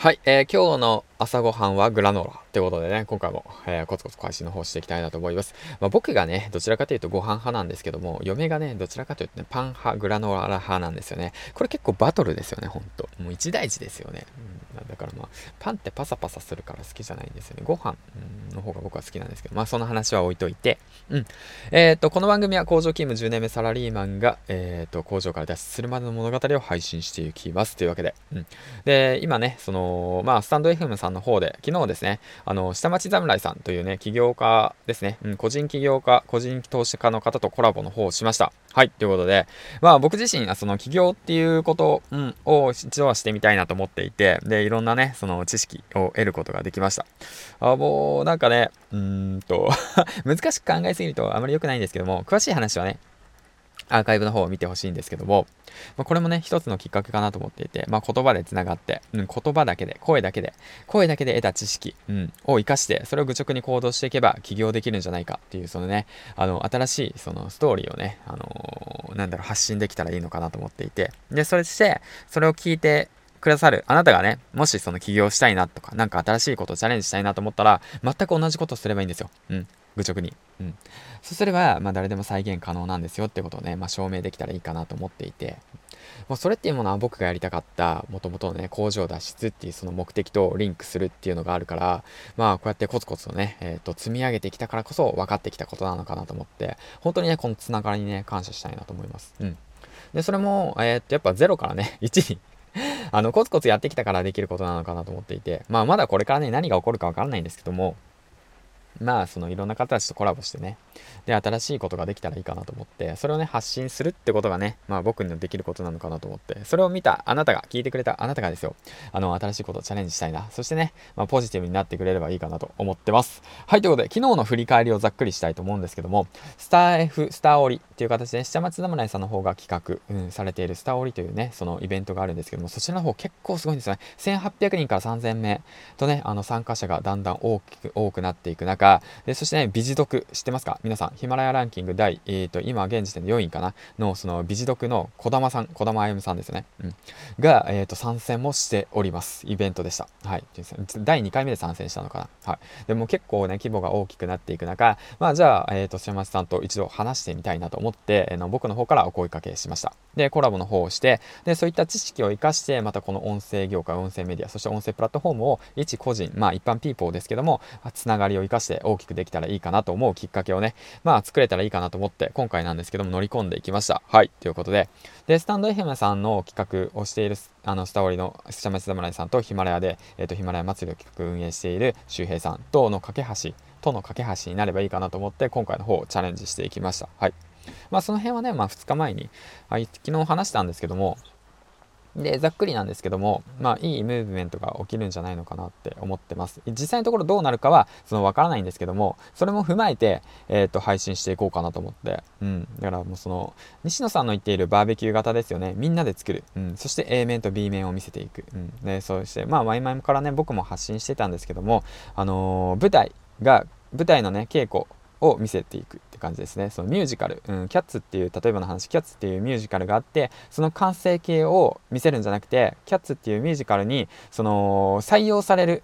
はい、えー、今日の朝ごはんはグラノーラということでね、今回も、えー、コツコツ開始の方していきたいなと思います。まあ、僕がね、どちらかというとご飯派なんですけども、嫁がね、どちらかというとね、パン派、グラノーラ派なんですよね。これ結構バトルですよね、ほんと。もう一大事ですよね。うん、だからまあ、パンってパサパサするから好きじゃないんですよね。ご飯の方が僕は好きなんですけど、まあその話は置いといて、うん。えっ、ー、と、この番組は工場勤務10年目サラリーマンが、えっ、ー、と、工場から脱出するまでの物語を配信していきます。というわけで、うん。で、今ね、その、まあ、スタンド FM さんんの方で、昨日ですね、あの、下町侍さんというね、起業家ですね、うん、個人起業家、個人投資家の方とコラボの方をしました。はい、ということで、まあ僕自身はその起業っていうこと、うん、を一度はしてみたいなと思っていて、で、いろんなね、その知識を得ることができました。あ、もう、なんかね、うんと 難しく考えすぎるとあまり良くないんですけども、詳しい話はね、アーカイブの方を見てほしいんですけども、まあ、これもね、一つのきっかけかなと思っていて、まあ、言葉で繋がって、うん、言葉だけで、声だけで、声だけで得た知識、うん、を活かして、それを愚直に行動していけば起業できるんじゃないかっていう、そのね、あの、新しいそのストーリーをね、あのー、なんだろう、発信できたらいいのかなと思っていて、で、それして、それを聞いて、くださるあなたがね、もしその起業したいなとか、なんか新しいことをチャレンジしたいなと思ったら、全く同じことをすればいいんですよ。うん。愚直に。うん。そうすれば、まあ、誰でも再現可能なんですよってことをね、まあ、証明できたらいいかなと思っていて、もうそれっていうものは僕がやりたかった、もともとのね、工場脱出っていうその目的とリンクするっていうのがあるから、まあ、こうやってコツコツとね、えっ、ー、と、積み上げてきたからこそ分かってきたことなのかなと思って、本当にね、このつながりにね、感謝したいなと思います。うん。で、それも、えー、っと、やっぱ0からね、1にあの、コツコツやってきたからできることなのかなと思っていて、まあ、まだこれからね、何が起こるかわからないんですけども、まあ、そのいろんな方たちとコラボしてね、で、新しいことができたらいいかなと思って、それをね、発信するってことがね、まあ僕にできることなのかなと思って、それを見たあなたが、聞いてくれたあなたがですよ、あの、新しいことをチャレンジしたいな、そしてね、まあポジティブになってくれればいいかなと思ってます。はい、ということで、昨日の振り返りをざっくりしたいと思うんですけども、スター F、スターオリっていう形で、下町侍さんの方が企画、うん、されているスターオリというね、そのイベントがあるんですけども、そちらの方結構すごいんですよね。1800人から3000名とね、あの参加者がだんだん大きく、多くなっていく中、でそしてね、美辞読知ってますか？皆さん、ヒマラヤランキング第、えーと、今現時点で4位かな？の、その美辞読の児玉さん、児玉歩さんですね。うん。が、えっ、ー、と、参戦もしております。イベントでした。はい。第2回目で参戦したのかな？はい。でも結構ね、規模が大きくなっていく中、まあ、じゃあ、えっ、ー、と、島松さんと一度話してみたいなと思って、えー、の僕の方からお声かけしました。で、コラボの方をして、で、そういった知識を活かして、またこの音声業界、音声メディア、そして音声プラットフォームを一個人、まあ一般ピーポーですけども、つながりを活かして大きくできたらいいかなと思うきっかけをね、まあ作れたらいいかなと思って、今回なんですけども乗り込んでいきました。はい。ということで、で、スタンド FM さんの企画をしている、あの、スタオリの下町侍さんとヒマラヤで、えっ、ー、と、ヒマラヤ祭りを企画運営している周平さんとの架け橋、との架け橋になればいいかなと思って、今回の方をチャレンジしていきました。はい。まあ、その辺はね、まあ、2日前に、はい、昨日話したんですけども、で、ざっくりなんですけども、まあ、いいムーブメントが起きるんじゃないのかなって思ってます。実際のところどうなるかは、その、わからないんですけども、それも踏まえて、えっ、ー、と、配信していこうかなと思って。うん。だからもうその、西野さんの言っているバーベキュー型ですよね。みんなで作る。うん。そして A 面と B 面を見せていく。うん。で、そうして、まあ、前々からね、僕も発信してたんですけども、あのー、舞台が、舞台のね、稽古を見せていくって感じですね。そのミュージカル、うん、キャッツっていう、例えばの話、キャッツっていうミュージカルがあって、その完成形を見せるんじゃなくて、キャッツっていうミュージカルに、その、採用される、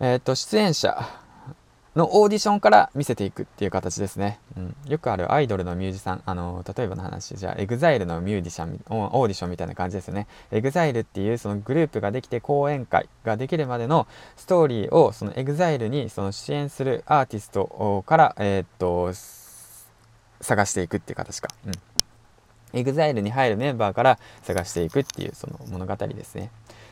えっ、ー、と、出演者のオーディションから見せていくっていう形ですね。うん、よくあるアイドルのミュージシャン、あの、例えばの話、じゃあ、 EXILE のミュージシャン、オーディションみたいな感じですよね。 EXILE っていうそのグループができて講演会ができるまでのストーリーを、その EXILE にその支援するアーティストから、えー、っと、探していくっていう形か。うん。 EXILE に入るメンバーから探していくっていうその物語ですね。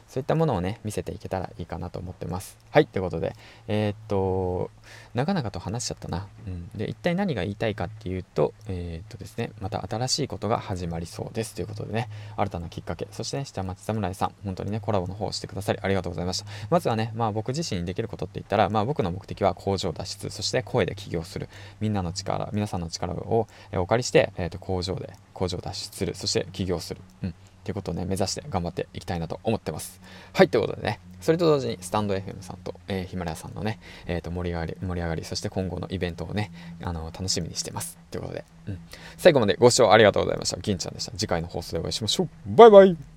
そういったものをね、見せていけたらいいかなと思ってます。はい、ということで、えー、っと、長々と話しちゃったな。うん。で、一体何が言いたいかっていうと、えー、っとですね、また新しいことが始まりそうです。ということでね、新たなきっかけ、そしてね、下町侍さん、本当にね、コラボの方をしてくださりありがとうございました。まずはね、まあ僕自身にできることって言ったら、まあ僕の目的は工場脱出、そして声で起業する。みんなの力、皆さんの力をお借りして、えー、っと工場で、工場脱出する。そして起業する。うん。ていうことをね、目指して頑張っていきたいなと思ってます。はい、ということでね、それと同時にスタンド FM さんと、えー、ヒマラヤさんのね、えっ、ー、と盛り上がり、盛り上がり、そして今後のイベントをね、あの、楽しみにしてます。ということで、うん。最後までご視聴ありがとうございました。銀ちゃんでした。次回の放送でお会いしましょう。バイバイ